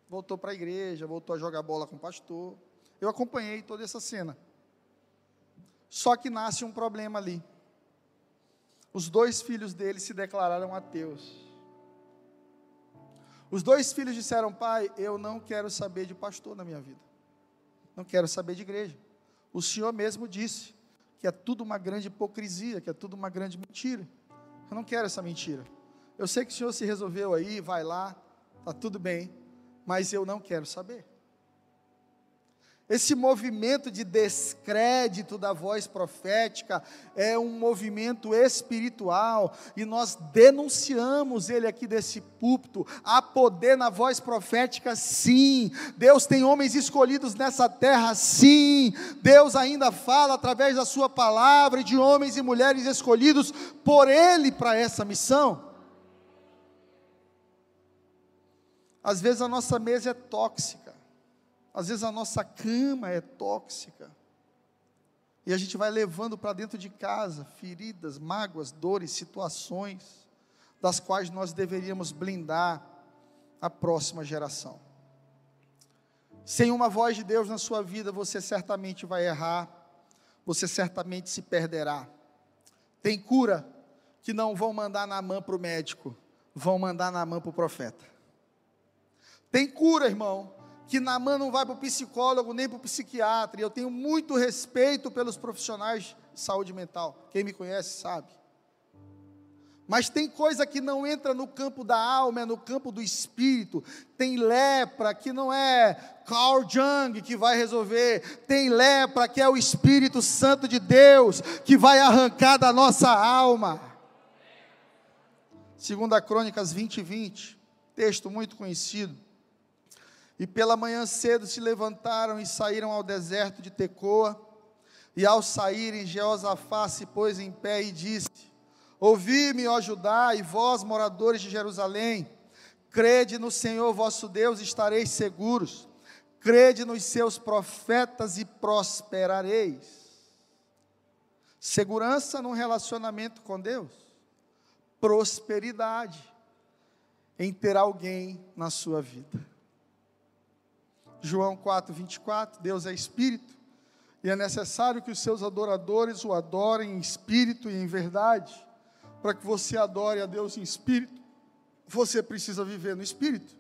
Voltou para a igreja, voltou a jogar bola com o pastor. Eu acompanhei toda essa cena. Só que nasce um problema ali. Os dois filhos dele se declararam ateus. Os dois filhos disseram: Pai, eu não quero saber de pastor na minha vida. Não quero saber de igreja. O Senhor mesmo disse: que é tudo uma grande hipocrisia, que é tudo uma grande mentira. Eu não quero essa mentira. Eu sei que o Senhor se resolveu aí, vai lá, está tudo bem, mas eu não quero saber. Esse movimento de descrédito da voz profética é um movimento espiritual e nós denunciamos ele aqui desse púlpito. Há poder na voz profética, sim. Deus tem homens escolhidos nessa terra, sim. Deus ainda fala através da Sua palavra de homens e mulheres escolhidos por Ele para essa missão. Às vezes a nossa mesa é tóxica. Às vezes a nossa cama é tóxica. E a gente vai levando para dentro de casa feridas, mágoas, dores, situações das quais nós deveríamos blindar a próxima geração. Sem uma voz de Deus na sua vida, você certamente vai errar, você certamente se perderá. Tem cura que não vão mandar na mão para o médico, vão mandar na mão para o profeta. Tem cura, irmão, que na mão não vai para o psicólogo nem para o psiquiatra. E eu tenho muito respeito pelos profissionais de saúde mental. Quem me conhece sabe. Mas tem coisa que não entra no campo da alma, é no campo do espírito. Tem lepra que não é Carl Jung que vai resolver. Tem lepra que é o Espírito Santo de Deus que vai arrancar da nossa alma. Segunda Crônicas 20, 20, texto muito conhecido. E pela manhã cedo se levantaram e saíram ao deserto de Tecoa. E ao saírem, Jeosafá se pôs em pé e disse: Ouvi-me, ó Judá, e vós, moradores de Jerusalém, crede no Senhor vosso Deus, estareis seguros. Crede nos seus profetas e prosperareis. Segurança num relacionamento com Deus. Prosperidade em ter alguém na sua vida. João 4, 24, Deus é espírito, e é necessário que os seus adoradores o adorem em espírito e em verdade. Para que você adore a Deus em espírito, você precisa viver no espírito.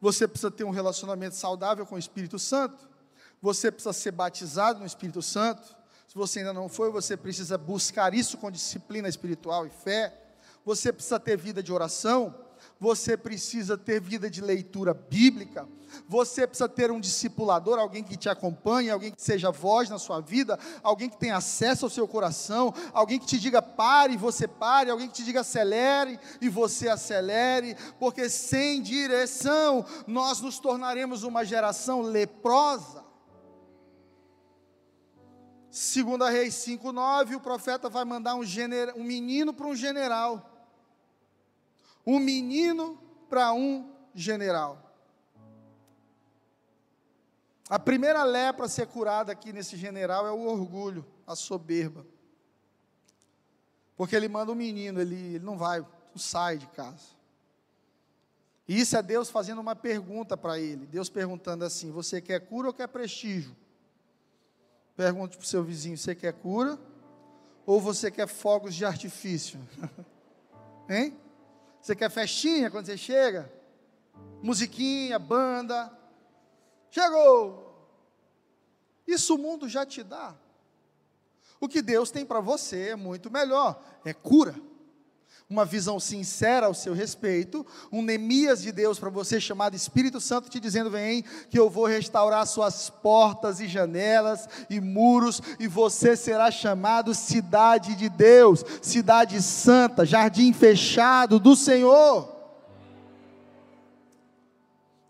Você precisa ter um relacionamento saudável com o Espírito Santo. Você precisa ser batizado no Espírito Santo. Se você ainda não foi, você precisa buscar isso com disciplina espiritual e fé. Você precisa ter vida de oração você precisa ter vida de leitura bíblica, você precisa ter um discipulador, alguém que te acompanhe, alguém que seja voz na sua vida, alguém que tenha acesso ao seu coração, alguém que te diga pare e você pare, alguém que te diga acelere e você acelere, porque sem direção nós nos tornaremos uma geração leprosa. Segunda Reis 5:9, o profeta vai mandar um, um menino para um general um menino para um general. A primeira lepra a ser curada aqui nesse general é o orgulho, a soberba. Porque ele manda um menino, ele, ele não vai, não sai de casa. E isso é Deus fazendo uma pergunta para ele. Deus perguntando assim: Você quer cura ou quer prestígio? Pergunte para o seu vizinho: Você quer cura ou você quer fogos de artifício? hein? Você quer festinha quando você chega? Musiquinha, banda. Chegou! Isso o mundo já te dá. O que Deus tem para você é muito melhor, é cura uma visão sincera ao seu respeito, um Neemias de Deus para você chamado Espírito Santo te dizendo: vem, que eu vou restaurar suas portas e janelas e muros, e você será chamado cidade de Deus, cidade santa, jardim fechado do Senhor.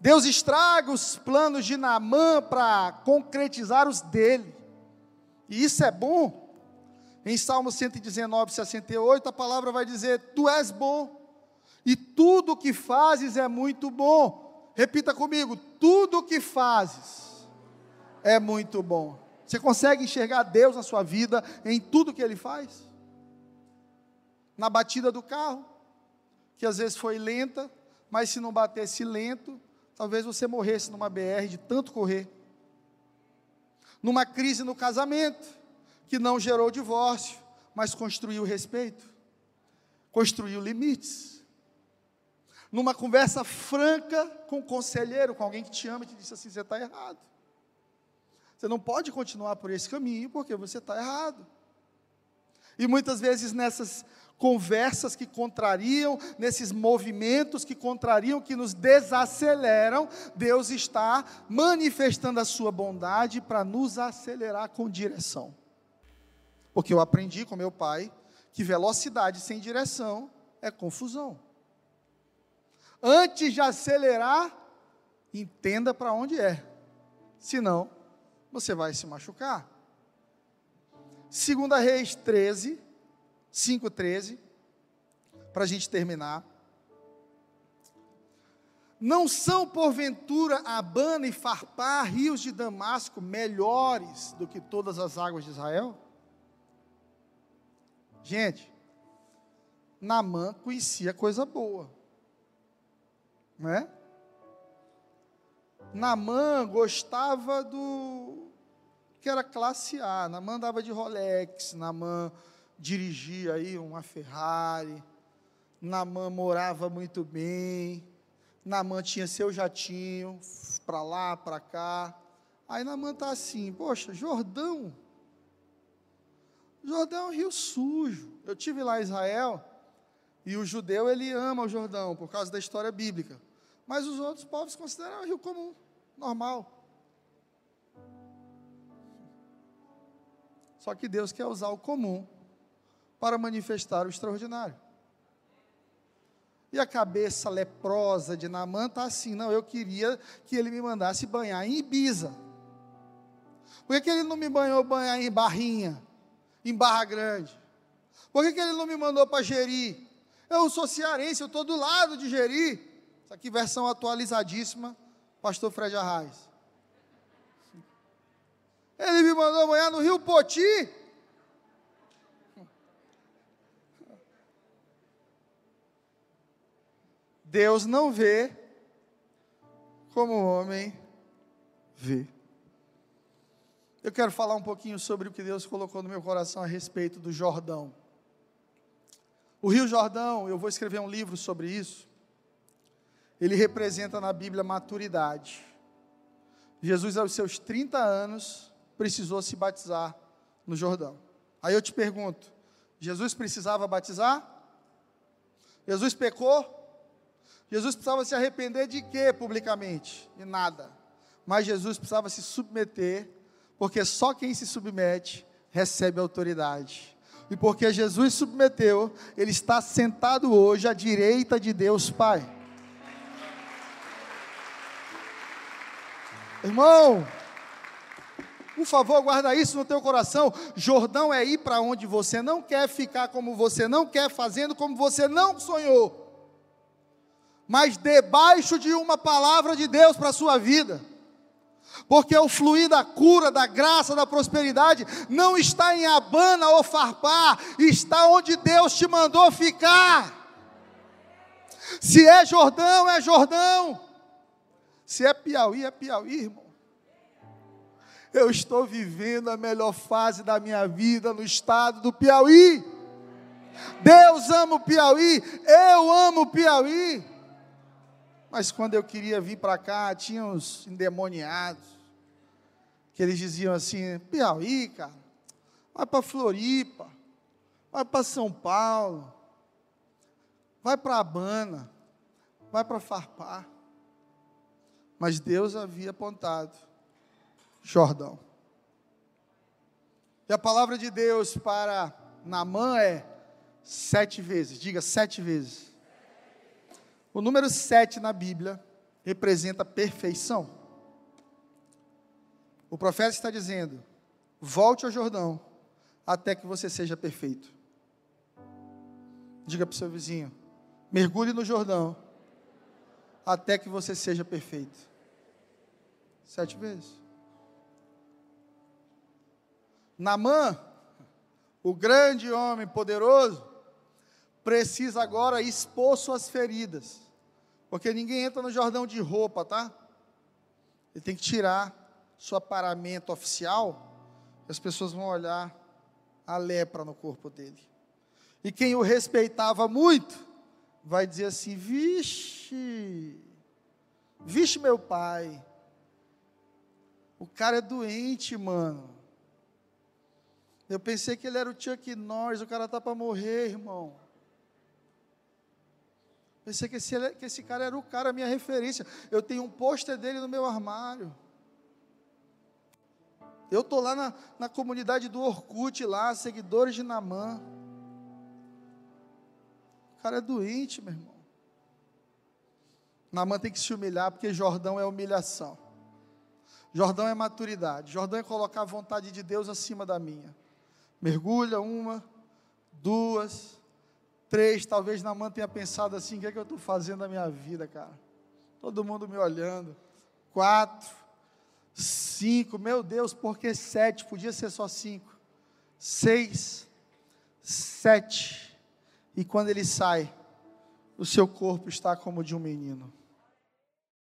Deus estraga os planos de Naamã para concretizar os dele, e isso é bom. Em Salmo 119, 68, a palavra vai dizer: Tu és bom, e tudo o que fazes é muito bom. Repita comigo: tudo o que fazes é muito bom. Você consegue enxergar Deus na sua vida em tudo que Ele faz? Na batida do carro, que às vezes foi lenta, mas se não batesse lento, talvez você morresse numa BR de tanto correr. Numa crise no casamento, que não gerou divórcio, mas construiu respeito, construiu limites. Numa conversa franca com o um conselheiro, com alguém que te ama e te disse assim: você está errado. Você não pode continuar por esse caminho porque você está errado. E muitas vezes nessas conversas que contrariam, nesses movimentos que contrariam, que nos desaceleram, Deus está manifestando a sua bondade para nos acelerar com direção. Porque eu aprendi com meu pai que velocidade sem direção é confusão. Antes de acelerar, entenda para onde é. Senão, você vai se machucar. Segunda Reis 13, 5, 13, para a gente terminar. Não são, porventura, Abana e Farpá, rios de Damasco, melhores do que todas as águas de Israel? Gente, Namã conhecia coisa boa. Não é? Namã gostava do que era classe A. Namã andava de Rolex, Namã dirigia aí uma Ferrari, Namã morava muito bem, Namã tinha seu jatinho para lá, para cá. Aí Namã está assim, poxa, Jordão, Jordão é um rio sujo. Eu tive lá em Israel e o judeu ele ama o Jordão por causa da história bíblica, mas os outros povos consideram um rio comum normal. Só que Deus quer usar o comum para manifestar o extraordinário. E a cabeça leprosa de Naamã está assim, não, eu queria que ele me mandasse banhar em Ibiza. Por que, que ele não me banhou banhar em Barrinha, em Barra Grande? Por que, que ele não me mandou para Jeri? Eu sou cearense, eu estou do lado de Jeri. Isso aqui versão atualizadíssima pastor Fred Arraes. Ele me mandou amanhã no Rio Poti. Deus não vê como o homem vê. Eu quero falar um pouquinho sobre o que Deus colocou no meu coração a respeito do Jordão. O Rio Jordão, eu vou escrever um livro sobre isso ele representa na Bíblia maturidade. Jesus, aos seus 30 anos, precisou se batizar no Jordão. Aí eu te pergunto: Jesus precisava batizar? Jesus pecou? Jesus precisava se arrepender de quê publicamente? De nada. Mas Jesus precisava se submeter, porque só quem se submete recebe autoridade. E porque Jesus submeteu, ele está sentado hoje à direita de Deus Pai. Irmão, por favor, guarda isso no teu coração. Jordão é ir para onde você não quer ficar como você não quer, fazendo como você não sonhou. Mas debaixo de uma palavra de Deus para a sua vida. Porque o fluir da cura, da graça, da prosperidade não está em Abana ou Farpar, está onde Deus te mandou ficar. Se é Jordão, é Jordão. Se é Piauí, é Piauí, irmão. Eu estou vivendo a melhor fase da minha vida no estado do Piauí. Deus ama o Piauí, eu amo o Piauí. Mas quando eu queria vir para cá, tinha uns endemoniados, que eles diziam assim: Piauí, cara, vai para Floripa, vai para São Paulo, vai para Habana, vai para Farpar. Mas Deus havia apontado Jordão. E a palavra de Deus para Namã é sete vezes, diga sete vezes. O número sete na Bíblia representa perfeição. O profeta está dizendo: volte ao Jordão até que você seja perfeito. Diga para o seu vizinho: mergulhe no Jordão até que você seja perfeito. Sete vezes. Namã, o grande homem poderoso, precisa agora expor suas feridas. Porque ninguém entra no Jordão de roupa, tá? Ele tem que tirar seu paramento oficial, e as pessoas vão olhar a lepra no corpo dele. E quem o respeitava muito, vai dizer assim: vixe, vixe, meu pai, o cara é doente, mano. Eu pensei que ele era o Chuck Norris, o cara tá para morrer, irmão. Pensei que esse, que esse cara era o cara, a minha referência. Eu tenho um pôster dele no meu armário. Eu estou lá na, na comunidade do Orkut, lá, seguidores de Namã. O cara é doente, meu irmão. Namã tem que se humilhar, porque Jordão é humilhação. Jordão é maturidade. Jordão é colocar a vontade de Deus acima da minha. Mergulha uma, duas, três. Talvez Namã tenha pensado assim: o que é que eu estou fazendo na minha vida, cara? Todo mundo me olhando. Quatro, cinco, meu Deus, por que sete? Podia ser só cinco. Seis, sete. E quando ele sai, o seu corpo está como de um menino.